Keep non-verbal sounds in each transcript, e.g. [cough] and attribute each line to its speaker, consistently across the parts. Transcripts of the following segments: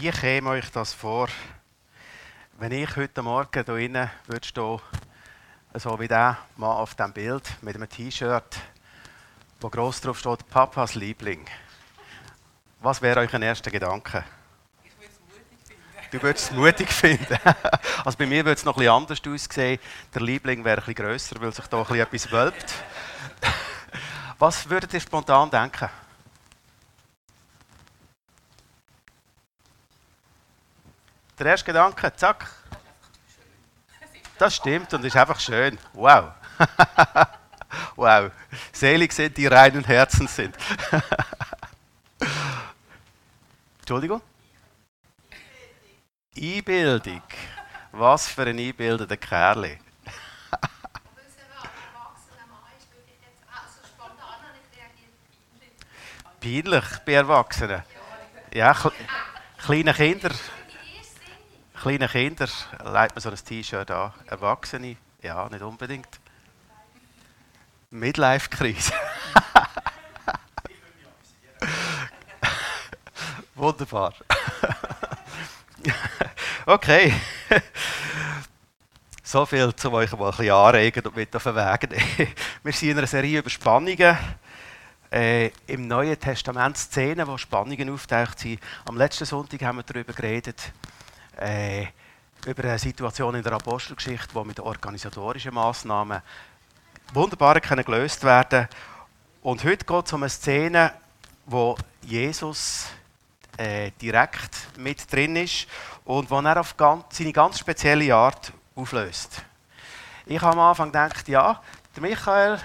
Speaker 1: Wie käme euch das vor, wenn ich heute Morgen hier innen würde stehen, so wie der Mann auf dem Bild mit einem T-Shirt, wo groß drauf steht, Papas Liebling. Was wäre euch ein erster Gedanke?
Speaker 2: Ich würde es mutig finden.
Speaker 1: Du würdest es mutig finden. [laughs] Also bei mir würde es noch bisschen anders aussehen. Der Liebling wäre bisschen grösser, weil sich da ein bisschen etwas wölbt. [laughs] Was würdet ihr spontan denken? Der erste Gedanke, zack. Das stimmt und ist einfach schön. Wow. [laughs] wow. Selig sind die reinen Herzen sind. [laughs] Entschuldigung? Einbildung. Was für ein einbildender Kerl. [laughs] Peinlich bei Erwachsenen. Ja, kle kleine Kinder. Kleine Kinder legt man so ein T-Shirt an. Erwachsene, ja, nicht unbedingt. Midlife-Krise. [laughs] Wunderbar. [laughs] okay. So viel, um euch mal ein bisschen anregen und mit auf den Weg. Wir sind in einer Serie über Spannungen. Äh, Im Neuen Testament Szenen, wo Spannungen auftaucht sind. Am letzten Sonntag haben wir darüber geredet, äh, über eine Situation in der Apostelgeschichte, wo mit organisatorischen Massnahmen wunderbar gelöst werden Und heute geht es um eine Szene, wo Jesus äh, direkt mit drin ist und wo er auf ganz, seine ganz spezielle Art auflöst. Ich habe am Anfang gedacht, ja, der Michael,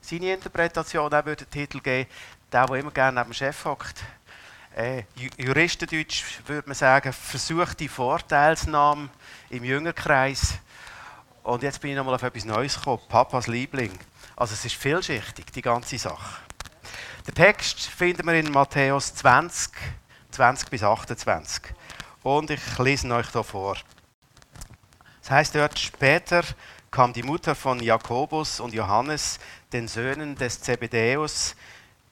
Speaker 1: seine Interpretation, er würde den Titel geben, der, der immer gerne neben dem Chef hockt. Äh, Ju- Juristendeutsch würde man sagen, versuchte Vorteilsnahme im Jüngerkreis. Und jetzt bin ich nochmal auf etwas Neues gekommen, Papas Liebling. Also es ist vielschichtig, die ganze Sache. Den Text finden wir in Matthäus 20, 20 bis 28. Und ich lese ihn euch hier vor. Es heißt dort, später kam die Mutter von Jakobus und Johannes, den Söhnen des Zebedäus,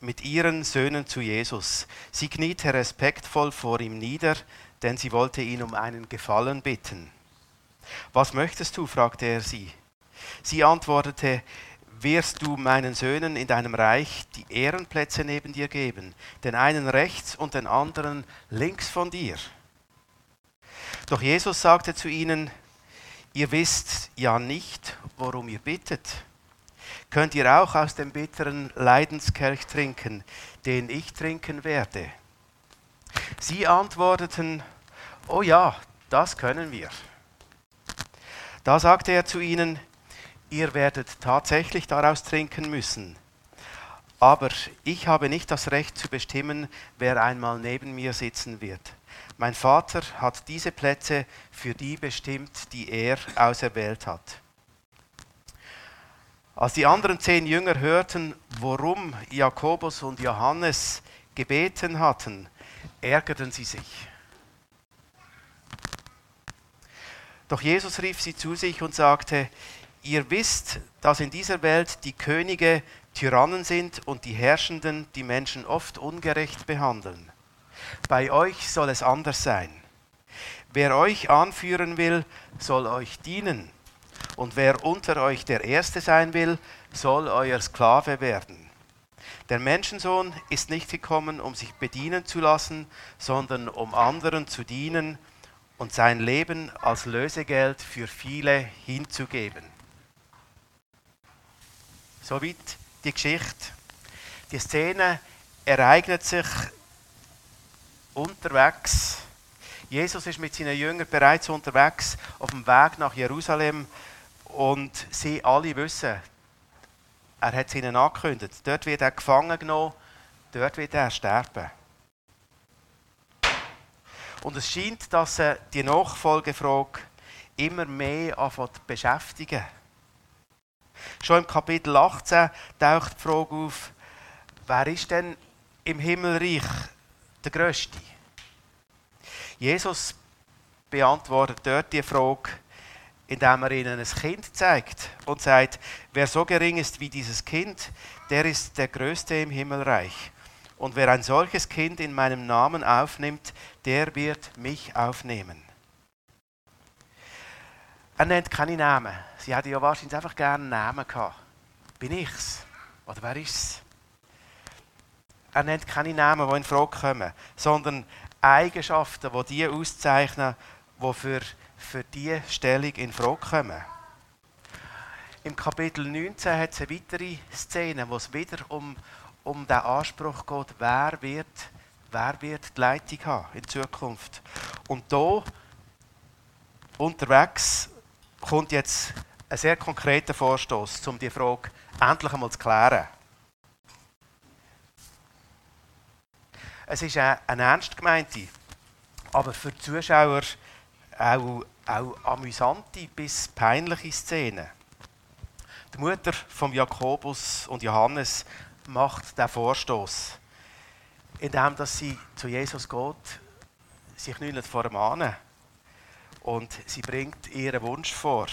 Speaker 1: mit ihren Söhnen zu Jesus. Sie kniete respektvoll vor ihm nieder, denn sie wollte ihn um einen Gefallen bitten. Was möchtest du? fragte er sie. Sie antwortete, wirst du meinen Söhnen in deinem Reich die Ehrenplätze neben dir geben, den einen rechts und den anderen links von dir? Doch Jesus sagte zu ihnen, ihr wisst ja nicht, worum ihr bittet. Könnt ihr auch aus dem bitteren Leidenskelch trinken, den ich trinken werde? Sie antworteten, oh ja, das können wir. Da sagte er zu ihnen, ihr werdet tatsächlich daraus trinken müssen. Aber ich habe nicht das Recht zu bestimmen, wer einmal neben mir sitzen wird. Mein Vater hat diese Plätze für die bestimmt, die er auserwählt hat. Als die anderen zehn Jünger hörten, worum Jakobus und Johannes gebeten hatten, ärgerten sie sich. Doch Jesus rief sie zu sich und sagte, ihr wisst, dass in dieser Welt die Könige Tyrannen sind und die Herrschenden die Menschen oft ungerecht behandeln. Bei euch soll es anders sein. Wer euch anführen will, soll euch dienen. Und wer unter euch der Erste sein will, soll euer Sklave werden. Der Menschensohn ist nicht gekommen, um sich bedienen zu lassen, sondern um anderen zu dienen und sein Leben als Lösegeld für viele hinzugeben. Soweit die Geschichte. Die Szene ereignet sich unterwegs. Jesus ist mit seinen Jüngern bereits unterwegs auf dem Weg nach Jerusalem und sie alle wissen, er hat es ihnen angekündigt. Dort wird er gefangen genommen, dort wird er sterben. Und es scheint, dass sie die Nachfolgefrage immer mehr anfängt zu beschäftigen. Schon im Kapitel 18 taucht die Frage auf, wer ist denn im Himmelreich der Größte? Jesus beantwortet dort die Frage, indem er ihnen ein Kind zeigt und sagt, wer so gering ist wie dieses Kind, der ist der Größte im Himmelreich. Und wer ein solches Kind in meinem Namen aufnimmt, der wird mich aufnehmen. Er nennt keine Namen. Sie hätte ja wahrscheinlich einfach gerne einen Namen gehabt. Bin ich's? Oder wer ist's? Er nennt keine Namen, die in Frage kommen, sondern Eigenschaften, die die auszeichnen, die für, für diese Stellung in Frage kommen. Im Kapitel 19 hat es eine weitere Szene, wo es wieder um, um den Anspruch geht, wer wird, wer wird die Leitung haben in Zukunft. Und hier unterwegs kommt jetzt ein sehr konkreter Vorstoß, um die Frage endlich einmal zu klären. Es ist eine ernst gemeinte, aber für die Zuschauer auch, auch amüsante bis peinliche Szene. Die Mutter von Jakobus und Johannes macht den Vorstoß, indem dass sie zu Jesus geht, sich knüllt vor ihm an und sie bringt ihren Wunsch vor.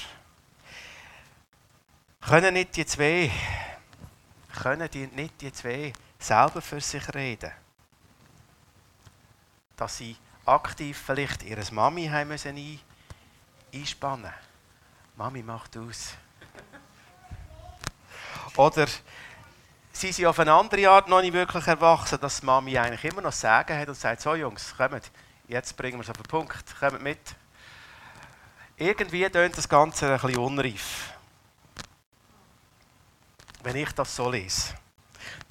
Speaker 1: Können nicht die zwei, können die, nicht die zwei selber für sich reden? Dass sie aktiv vielleicht ihre Mami haben müssen einspannen Mami macht aus. Oder sie sind auf eine andere Art noch nicht wirklich erwachsen, dass Mami eigentlich immer noch Sagen hat und sagt, so Jungs, kommt, jetzt bringen wir es auf den Punkt, kommt mit. Irgendwie tönt das Ganze ein bisschen unreif. Wenn ich das so lese.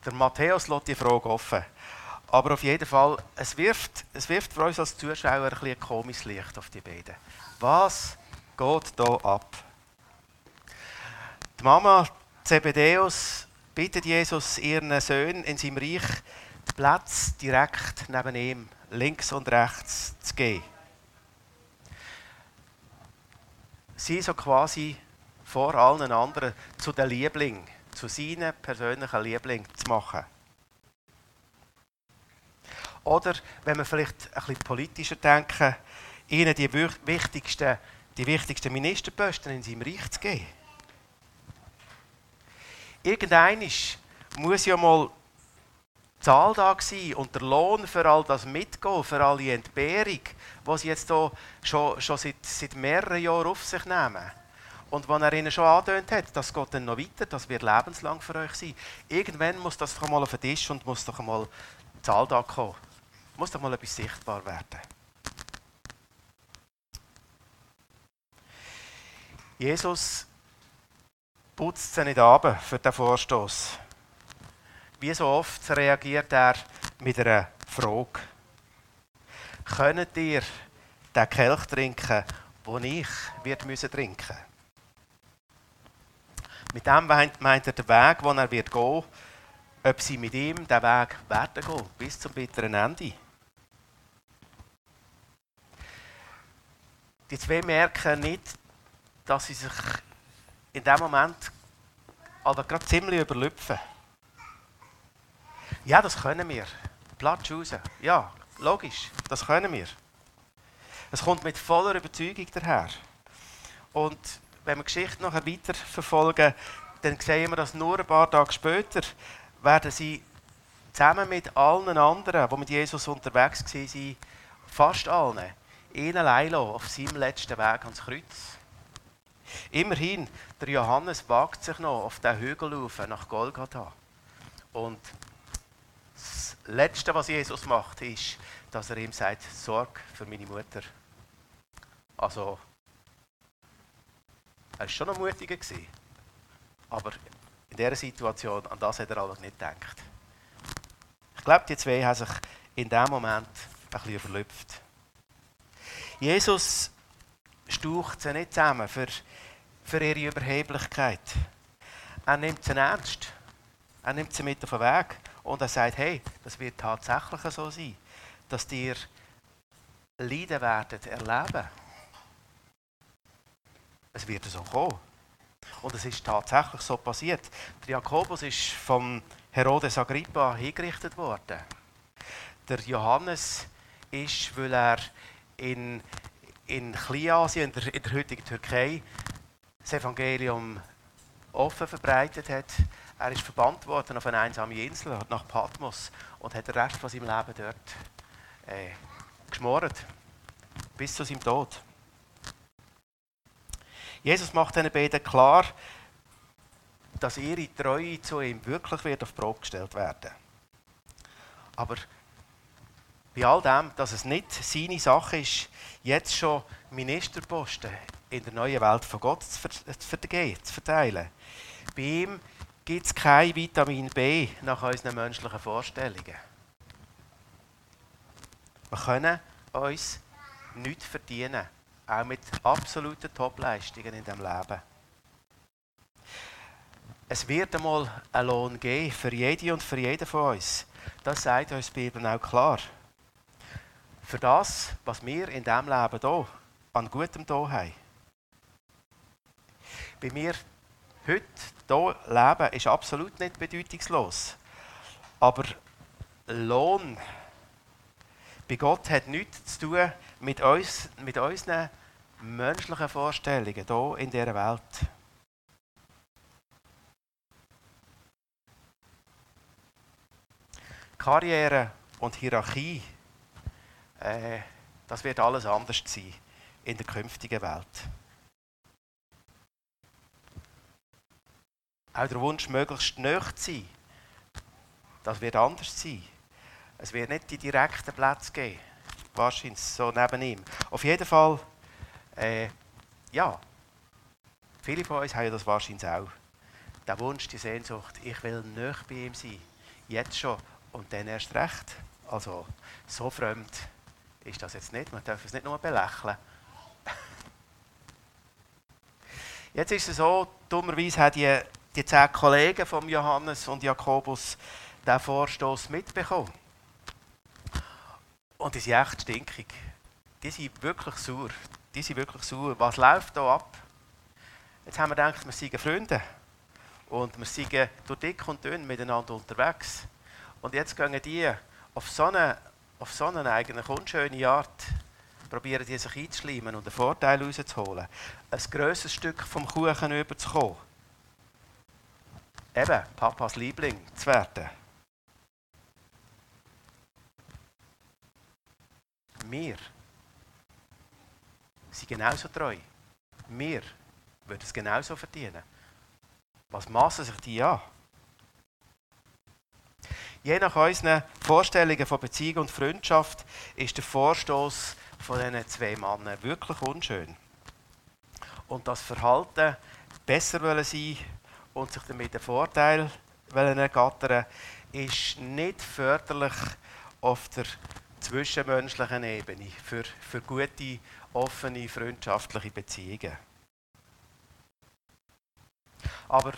Speaker 1: Der Matthäus lässt die Frage offen. Aber auf jeden Fall, es wirft, es wirft für uns als Zuschauer ein, ein komisches Licht auf die beiden. Was geht hier ab? Die Mama Zebedeus bittet Jesus ihren Söhnen in seinem Reich Platz direkt neben ihm, links und rechts, zu geben. Sie so quasi vor allen anderen zu den Liebling, zu seinen persönlichen Liebling zu machen. Oder, wenn wir vielleicht ein bisschen politischer denken, ihnen die wichtigsten, die wichtigsten Ministerposten in seinem Reich zu geben. Irgendein muss ja mal die Zahl da sein und der Lohn für all das Mitgehen, für all die Entbehrung, die sie jetzt hier schon, schon seit, seit mehreren Jahren auf sich nehmen. Und wenn er ihnen schon angedeutet hat, das geht dann noch weiter, das wird lebenslang für euch sein. Irgendwann muss das doch mal auf den Tisch und muss doch mal die Zahl da kommen. Muss doch mal etwas sichtbar werden. Jesus putzt sie nicht ab für den Vorstoß. Wie so oft reagiert er mit einer Frage. Könnt ihr den Kelch trinken, den ich wird müssen trinken Mit dem meint er den Weg, den er wird gehen ob sie mit ihm den Weg werden gehen, bis zum bitteren Ende. Die zwei merken nicht, dass sie sich in dem Moment aber gerade ziemlich überlüpfen. Ja, das können wir. Platz raus. Ja, logisch, das können wir. Es kommt mit voller Überzeugung daher. Und wenn wir die Geschichte nachher weiter verfolgen, dann sehen wir, dass nur ein paar Tage später werden sie zusammen mit allen anderen, die mit Jesus unterwegs waren, fast allen, ihn allein auf seinem letzten Weg ans Kreuz. Immerhin, der Johannes wagt sich noch auf den Hügel nach Golgatha. Und das Letzte, was Jesus macht, ist, dass er ihm sagt, sorg für meine Mutter. Also, er war schon noch mutiger. Aber in dieser Situation, an das hat er alles nicht gedacht. Ich glaube, die zwei haben sich in diesem Moment ein bisschen überlüpft. Jesus staucht sie nicht zusammen für, für ihre Überheblichkeit. Er nimmt sie ernst. Er nimmt sie mit auf den Weg und er sagt, hey, das wird tatsächlich so sein, dass dir Leiden werden erleben. Es wird so kommen. Und es ist tatsächlich so passiert. Der Jakobus ist vom Herodes Agrippa hingerichtet worden. Der Johannes ist, weil er in in Kleinasien, in der, in der heutigen Türkei, das Evangelium offen verbreitet hat, Er ist verbannt worden auf eine einsame Insel nach Patmos und hat den Rest von seinem Leben dort äh, geschmoren. Bis zu seinem Tod. Jesus macht diesen beiden klar, dass ihre Treue zu ihm wirklich wird auf Probe gestellt werden. Aber bei all dem, dass es nicht seine Sache ist, jetzt schon Ministerposten in der neuen Welt von Gott zu verteilen. Bei ihm gibt es kein Vitamin B nach unseren menschlichen Vorstellungen. Wir können uns nichts verdienen, auch mit absoluten Topleistungen in diesem Leben. Es wird einmal einen Lohn geben für jede und für jeden von uns. Das sagt uns die Bibel auch klar. Für das, was wir in diesem Leben hier an Gutem hier haben. Bei mir heute hier leben ist absolut nicht bedeutungslos. Aber Lohn bei Gott hat nichts zu tun mit, uns, mit unseren menschlichen Vorstellungen hier in dieser Welt. Karriere und Hierarchie, äh, das wird alles anders sein in der künftigen Welt. Auch der Wunsch, möglichst nah zu sein, das wird anders sein. Es wird nicht die direkten Plätze geben. Wahrscheinlich so neben ihm. Auf jeden Fall, äh, ja, viele von uns haben das wahrscheinlich auch. Der Wunsch, die Sehnsucht, ich will nicht bei ihm sein. Jetzt schon und dann erst recht. Also, so fremd ist das jetzt nicht. Man darf es nicht nur belächeln. [laughs] Jetzt ist es so, dummerweise haben die, die zehn Kollegen von Johannes und Jakobus diesen Vorstoß mitbekommen. Und die sind echt stinkig. Die sind wirklich sauer. Die sind wirklich sauer. Was läuft da ab? Jetzt haben wir gedacht, wir seien Freunde. Und wir seien durch dick und dünn miteinander unterwegs. Und jetzt gehen die auf so eine, auf so eine eigentlich unschöne Art, probieren die sich einzuschleimen und einen Vorteil rauszuholen. Ein grosses Stück vom Kuchen überzukommen. Eben, Papas Liebling zu werden. Wir sind genauso treu. Wir würden es genauso verdienen. Was maßen sich die an? Je nach unseren Vorstellungen von Beziehung und Freundschaft ist der Vorstoß von diesen zwei Männern wirklich unschön. Und das Verhalten besser wollen sein und sich damit einen Vorteil ergattern ist nicht förderlich auf der zwischenmenschlichen Ebene für, für gute, offene, freundschaftliche Beziehungen. Aber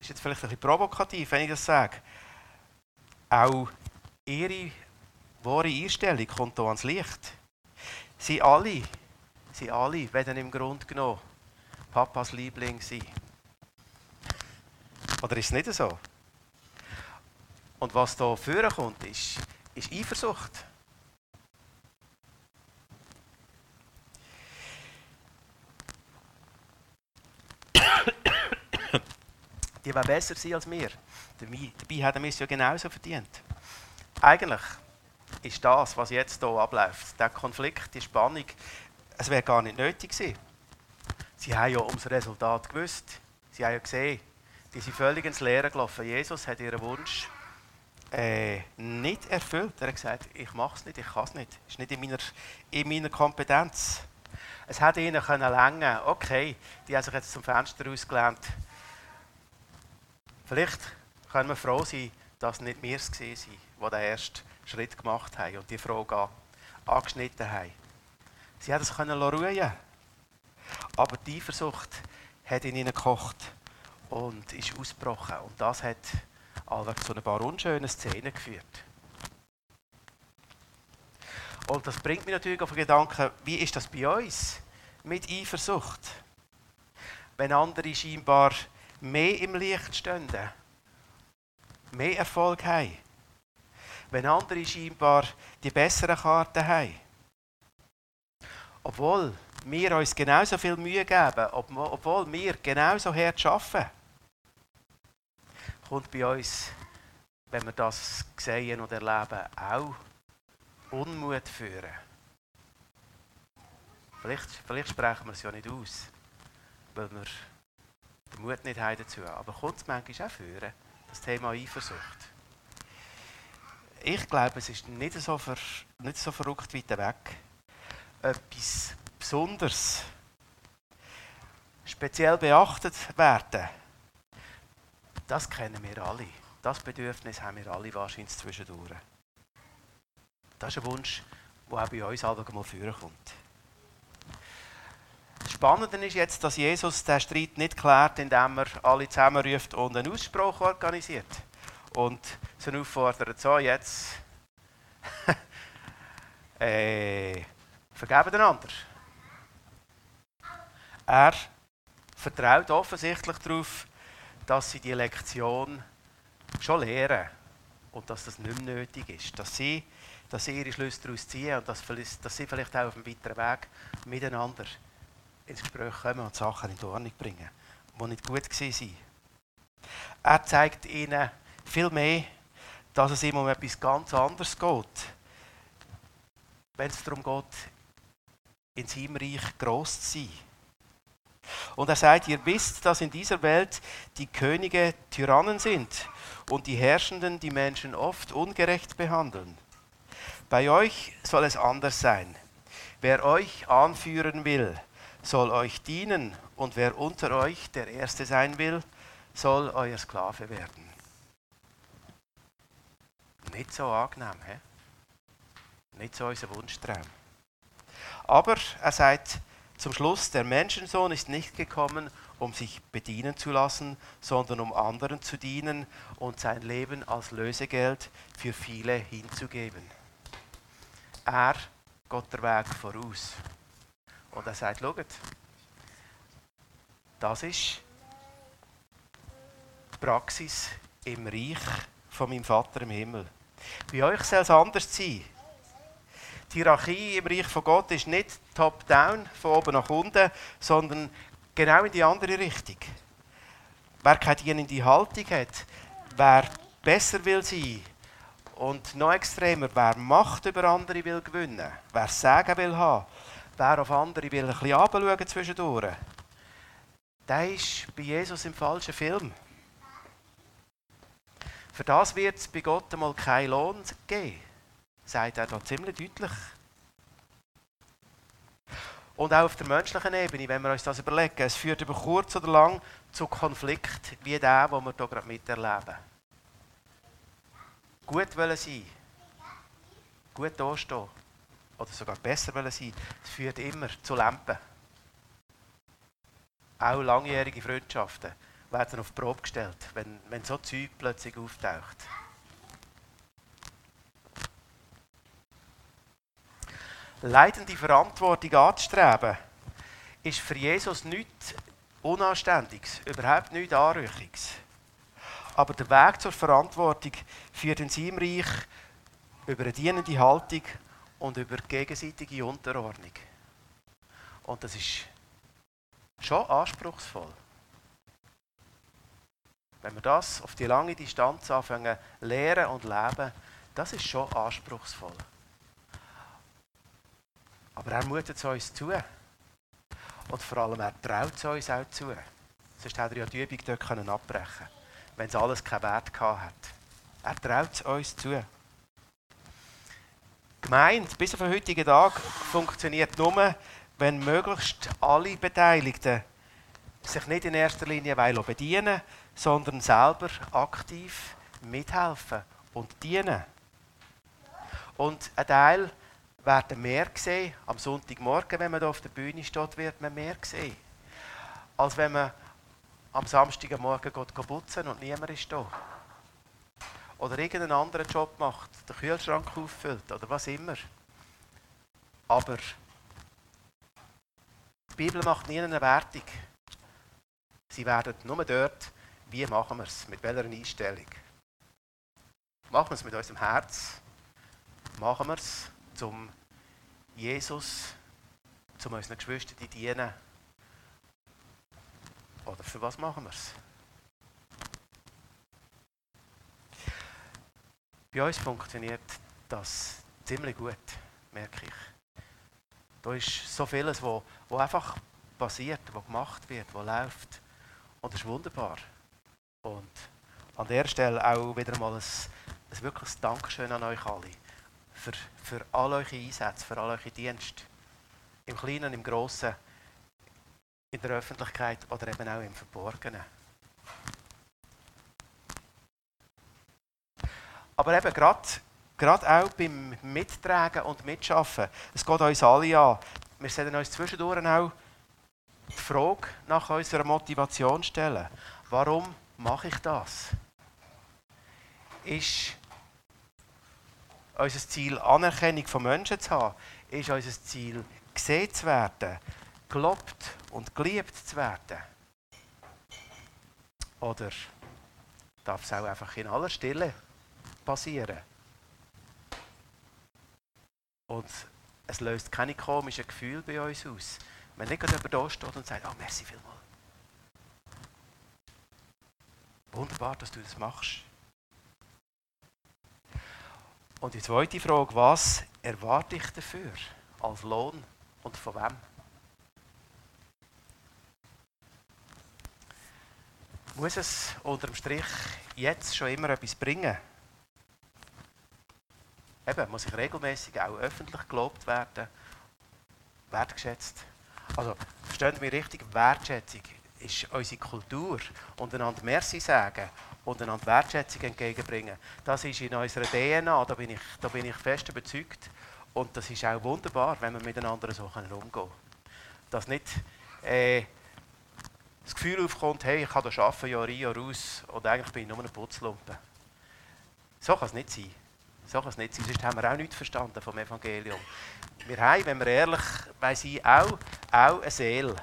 Speaker 1: ist jetzt vielleicht ein bisschen provokativ, wenn ich das sage. Auch ihre wahre Einstellung kommt hier ans Licht. Sie alle, sie alle werden im Grunde genommen Papas Liebling sein. Oder ist es nicht so? Und was da führen kommt, ist, ist Eifersucht. Die wollen besser sein als wir. Dabei haben wir es ja genauso verdient. Eigentlich ist das, was jetzt hier abläuft, der Konflikt, die Spannung, es wäre gar nicht nötig gewesen. Sie haben ja ums Resultat gewusst. Sie haben ja gesehen, die sind völlig ins Leere gelaufen. Jesus hat ihren Wunsch äh, nicht erfüllt. Er hat gesagt, ich mache es nicht, ich kann es nicht. Es ist nicht in meiner, in meiner Kompetenz. Es hätte ihnen können länger. Okay, die haben sich jetzt zum Fenster ausgelehnt Vielleicht können wir froh sein, dass nicht wir es waren, die den ersten Schritt gemacht haben und die Frage angeschnitten haben. Sie hätten es ruhen Aber die Eifersucht hat in ihnen gekocht und ist ausgebrochen. Und das hat allwegs zu ein paar unschönen Szenen geführt. Und das bringt mich natürlich auf den Gedanken, wie ist das bei uns mit Eifersucht? Wenn andere scheinbar mehr im Licht stünden, mehr Erfolg haben, wenn andere scheinbar die besseren Karten haben. Obwohl wir uns genauso viel Mühe geben, obwohl wir genauso hart arbeiten. kommt bei uns, wenn wir das sehen und erleben, auch Unmut führen. Vielleicht, vielleicht sprechen wir es ja nicht aus, weil wir den Mut nicht haben dazu. Aber kommt es manchmal auch führen, das Thema Eifersucht. Ich glaube, es ist nicht so, ver, nicht so verrückt weit weg. Etwas Besonderes, speziell beachtet werden, das kennen wir alle. Das Bedürfnis haben wir alle wahrscheinlich zwischendurch. Das ist ein Wunsch, der auch bei uns mal vorkommt. Das Spannende ist jetzt, dass Jesus den Streit nicht klärt, indem er alle zusammenruft und einen Ausspruch organisiert. Und sie auffordert, so jetzt [laughs] äh, vergeben einander. Er vertraut offensichtlich darauf, dass sie die Lektion schon lehren und dass das nicht mehr nötig ist. Dass sie, dass sie ihre Schlüsse daraus ziehen und dass, dass sie vielleicht auch auf einem weiteren Weg miteinander ins Gespräch kommen und Sachen in Ordnung bringen, die nicht gut waren. Er zeigt ihnen viel mehr, dass es ihm um etwas ganz anderes geht. Wenn es darum geht, in seinem Reich gross zu sein. Und er sagt, ihr wisst, dass in dieser Welt die Könige Tyrannen sind und die Herrschenden die Menschen oft ungerecht behandeln. Bei euch soll es anders sein. Wer euch anführen will, soll euch dienen und wer unter euch der Erste sein will, soll euer Sklave werden. Nicht so angenehm, he? nicht so unser Wunschtraum. Aber er sagt zum Schluss, der Menschensohn ist nicht gekommen, um sich bedienen zu lassen, sondern um anderen zu dienen und sein Leben als Lösegeld für viele hinzugeben. Er geht der Weg voraus. Und er sagt, schaut, das ist die Praxis im Reich von meinem Vater im Himmel. Bei euch soll es anders sein. Die Hierarchie im Reich von Gott ist nicht top-down, von oben nach unten, sondern genau in die andere Richtung. Wer keine dienende Haltung hat, wer besser will sein und noch extremer, wer Macht über andere will gewinnen, wer Sagen will haben, wer auf andere will ein bisschen runterschauen zwischendurch, der ist bei Jesus im falschen Film. Für das wird es bei Gott einmal keinen Lohn geben, sagt er da ziemlich deutlich. Und auch auf der menschlichen Ebene, wenn wir uns das überlegen, es führt über kurz oder lang zu Konflikt wie der, den wir hier gerade miterleben. Gut wollen sein, gut dastehen oder sogar besser wollen sein, es führt immer zu Lampen. Auch langjährige Freundschaften werden auf die Probe gestellt, wenn, wenn so Zeug plötzlich auftaucht. Leidende Verantwortung anzustreben, ist für Jesus nichts Unanständiges, überhaupt nichts Anrüchiges. Aber der Weg zur Verantwortung führt in seinem Reich über eine dienende Haltung und über gegenseitige Unterordnung. Und das ist schon anspruchsvoll. Wenn wir das auf die lange Distanz anfangen, lehren und leben, das ist schon anspruchsvoll. Aber er mutet es uns zu. Und vor allem, er traut es uns auch zu. Sonst hätte er ja die Übung dort abbrechen können, wenn es alles keinen Wert gehabt hat. Er traut es uns zu. Gemeinde bis auf den heutigen Tag funktioniert nur, wenn möglichst alle Beteiligten sich nicht in erster Linie bedienen sondern selber aktiv mithelfen und dienen. Und ein Teil werden mehr sehen, am Sonntagmorgen, wenn man hier auf der Bühne steht, wird man mehr sehen, als wenn man am Samstagmorgen geht putzen und niemand ist da oder irgendeinen anderen Job macht, den Kühlschrank auffüllt oder was immer. Aber die Bibel macht nie eine Wertung. Sie werden nur dort, wie machen wir es, mit welcher Einstellung. Machen wir es mit unserem Herz, machen wir es, zum Jesus, zum unseren Geschwistern zu dienen. Oder für was machen wir es? Bei uns funktioniert das ziemlich gut, merke ich. Da ist so vieles, wo, wo einfach passiert, was gemacht wird, was läuft. Und das ist wunderbar. Und an der Stelle auch wieder mal ein, ein wirkliches Dankeschön an euch alle für, für all eure Einsätze, für all eure Dienste. Im Kleinen, im Grossen, in der Öffentlichkeit oder eben auch im Verborgenen. Aber eben gerade, gerade auch beim Mittragen und Mitschaffen, es geht uns alle an. Wir sollten uns zwischendurch auch die Frage nach unserer Motivation stellen. Warum mache ich das? Ist unser Ziel Anerkennung von Menschen zu haben? Ist unser Ziel gesehen zu werden, gelobt und geliebt zu werden? Oder darf es auch einfach in aller Stille passieren? Und es löst keine komischen Gefühle bei uns aus. Wenn nicht jemand da steht und sagt, oh, merci vielmals. Wunderbar, dass du das machst. Und die zweite Frage, was erwarte ich dafür als Lohn und von wem? Muss es unter dem Strich jetzt schon immer etwas bringen? Eben, muss ich regelmäßig auch öffentlich gelobt werden, wertgeschätzt. Also, versteht mich richtig, Wertschätzung ist unsere Kultur. Und einander Merci sagen und einander Wertschätzung entgegenbringen. Das ist in unserer DNA, da bin ich, da bin ich fest überzeugt. Und das ist auch wunderbar, wenn wir miteinander so umgehen können. Dass nicht äh, das Gefühl aufkommt, hey, ich kann das arbeiten, Jahr ein, Jahr aus, und eigentlich bin ich nur ein Putzlumpen. So kann es nicht sein. So nicht sein, sonst haben wir auch nichts verstanden vom Evangelium. Wir haben, wenn wir ehrlich sind, auch, auch eine Seele.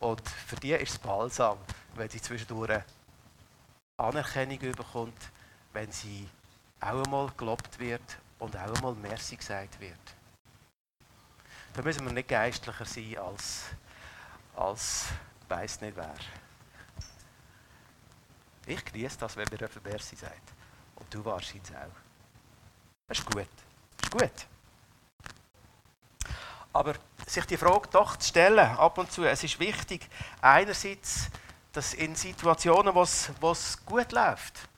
Speaker 1: Und für die ist es balsam, wenn sie zwischendurch Anerkennung bekommt, wenn sie auch einmal gelobt wird und auch einmal Merci gesagt wird. Da müssen wir nicht geistlicher sein als, als weiß nicht wer. Ich genieße das, wenn mir jemand Merci sagt. Und du wahrscheinlich auch. Das ist gut. Das ist gut. Aber sich die Frage doch zu stellen, ab und zu, es ist wichtig, einerseits dass in Situationen, wo es gut läuft,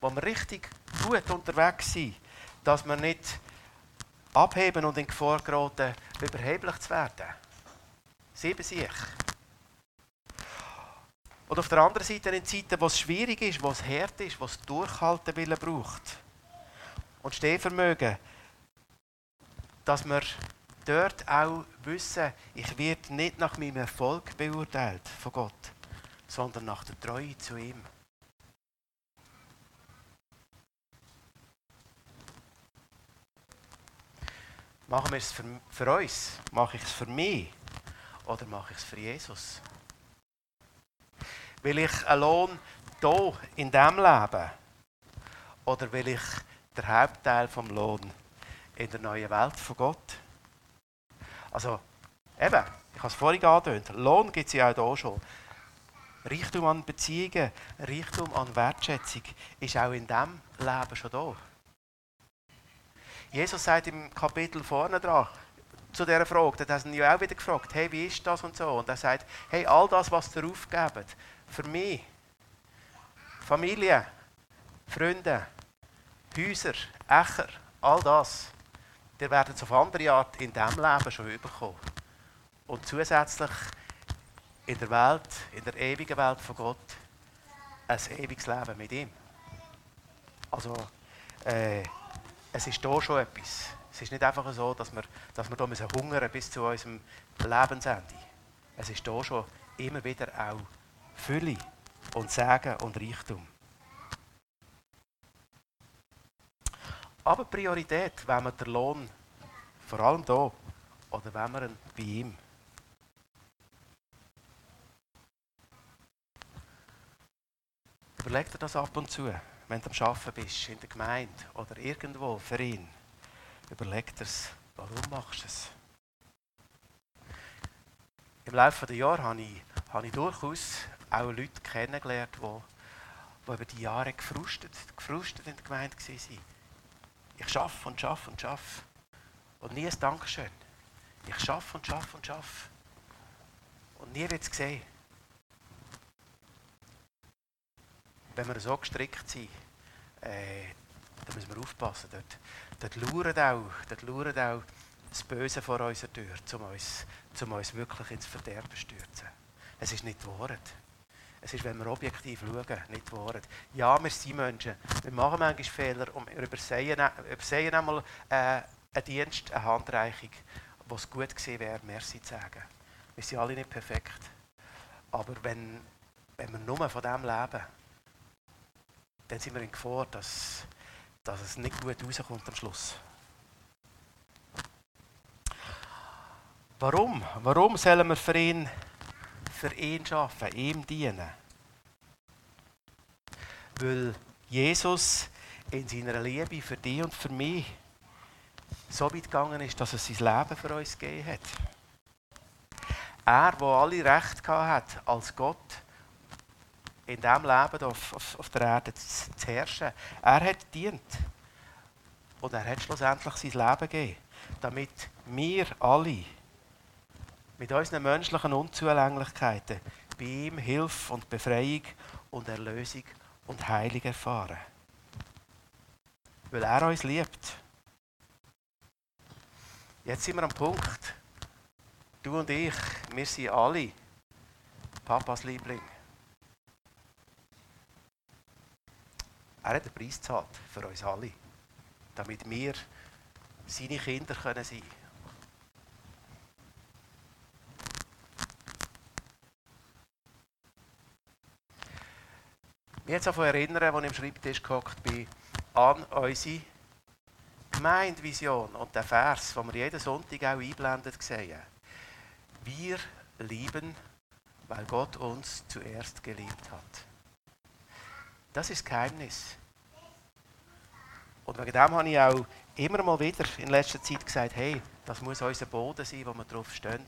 Speaker 1: wo wir richtig gut unterwegs sind, dass wir nicht abheben und in Gefahr geraten, überheblich zu werden. Sie bei sich. Und auf der anderen Seite in Zeiten, wo es schwierig ist, wo es hart ist, wo es Durchhaltewillen braucht. Und Stehvermögen, dass wir dort auch wissen, ich werde nicht nach meinem Erfolg beurteilt von Gott sondern nach der Treue zu ihm. Machen wir es für, für uns? Mache ich es für mich? Oder mache ich es für Jesus? Will ich einen Lohn hier in diesem Leben? Oder will ich der Hauptteil vom Lohn in der neuen Welt von Gott? Also, eben, ich habe es vorhin angedeutet, Lohn gibt es ja auch hier schon. Reichtum an Beziehungen, Reichtum an Wertschätzung ist auch in diesem Leben schon da. Jesus sagt im Kapitel vorne dran, zu dieser Frage, da haben ja auch wieder gefragt, hey, wie ist das und so? Und er sagt, hey, all das, was ihr aufgebt, für mich, Familie, Freunde, Häuser, Ächer, all das, ihr werdet es auf andere Art in diesem Leben schon überkommen. Und zusätzlich in der Welt, in der ewigen Welt von Gott, ein ewiges Leben mit ihm. Also, äh, es ist hier schon etwas. Es ist nicht einfach so, dass wir, dass wir hier hungern bis zu unserem Lebensende. Es ist hier schon immer wieder auch Fülle und Segen und Reichtum. Aber Priorität, wenn wir den Lohn, vor allem hier, oder wenn wir ihn bei ihm Überleg dir das ab und zu, wenn du am Arbeiten bist, in der Gemeinde oder irgendwo für ihn. Überleg dir warum machst du es? Im Laufe der Jahre habe ich, habe ich durchaus auch Leute kennengelernt, die, die über die Jahre gefrustet, gefrustet in der Gemeinde waren. Ich schaffe und schaffe und schaffe. Und nie ein Dankeschön. Ich schaffe und schaffe und schaffe. Und nie wird es gesehen. Wenn wir so gestrickt sind, äh, dann müssen wir aufpassen. Dort, dort, lauert auch, auch das Böse vor unserer Tür, um uns, um uns wirklich ins Verderben zu stürzen. Es ist nicht die Wahrheit. Es ist, wenn wir objektiv schauen, nicht Wahrheit. Ja, wir sind Menschen. Wir machen manchmal Fehler und wir übersehen, übersehen einmal äh, einen Dienst, eine Handreichung, wo es gut gewesen wäre, Merci zu sagen. Wir sind alle nicht perfekt. Aber wenn, wenn wir nur von dem leben, dann sind wir in Gefahr, dass, dass es nicht gut rauskommt am Schluss. Warum? Warum sollen wir für ihn, für ihn arbeiten, ihm dienen? Weil Jesus in seiner Liebe für dich und für mich so weit gegangen ist, dass er sein Leben für uns gegeben hat. Er, der alle Recht hat als Gott, in diesem Leben auf, auf, auf der Erde zu, herrschen. Er hat dient. Und er hat schlussendlich sein Leben gegeben, damit wir alle mit unseren menschlichen Unzulänglichkeiten bei ihm Hilfe und Befreiung und Erlösung und Heilung erfahren. Weil er uns liebt. Jetzt sind wir am Punkt. Du und ich, wir sind alle Papas Liebling. Er hat den Preis gezahlt für uns alle, damit wir seine Kinder können sein können. Mich jetzt davon erinnern, als ich am Schreibtisch gehockt bin, an unsere Gemeindevision und den Vers, den wir jeden Sonntag auch einblendet sehen. Wir lieben, weil Gott uns zuerst geliebt hat. Das ist Geheimnis. Und wegen dem habe ich auch immer mal wieder in letzter Zeit gesagt, hey, das muss unser Boden sein, wo wir drauf stehen.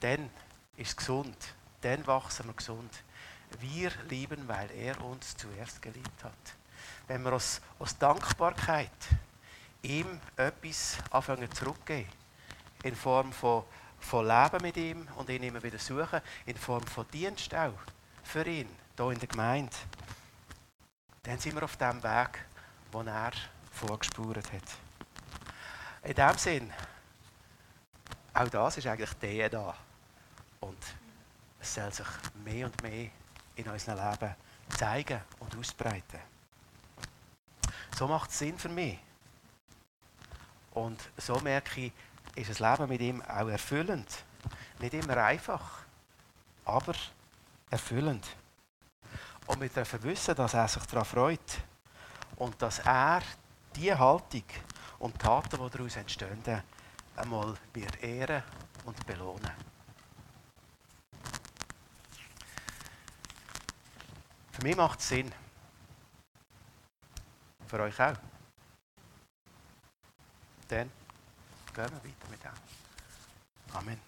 Speaker 1: Dann ist es gesund. Dann wachsen wir gesund. Wir lieben, weil er uns zuerst geliebt hat. Wenn wir aus, aus Dankbarkeit ihm etwas anfangen zurückgeben, in Form von, von Leben mit ihm und ihn immer wieder suchen, in Form von Dienst auch für ihn, hier in der Gemeinde, dann sind wir auf dem Weg, den er vorgespurt hat. In dem Sinn, auch das ist eigentlich der da. Und es soll sich mehr und mehr in unserem Leben zeigen und ausbreiten. So macht es Sinn für mich. Und so merke ich, ist das Leben mit ihm auch erfüllend. Nicht immer einfach, aber erfüllend. Und wir dürfen wissen, dass er sich daran freut. Und dass er die Haltung und Taten, die daraus entstehen, einmal wird ehren und belohnen. Für mich macht es Sinn. Für euch auch. Dann gehen wir weiter mit dem. Amen.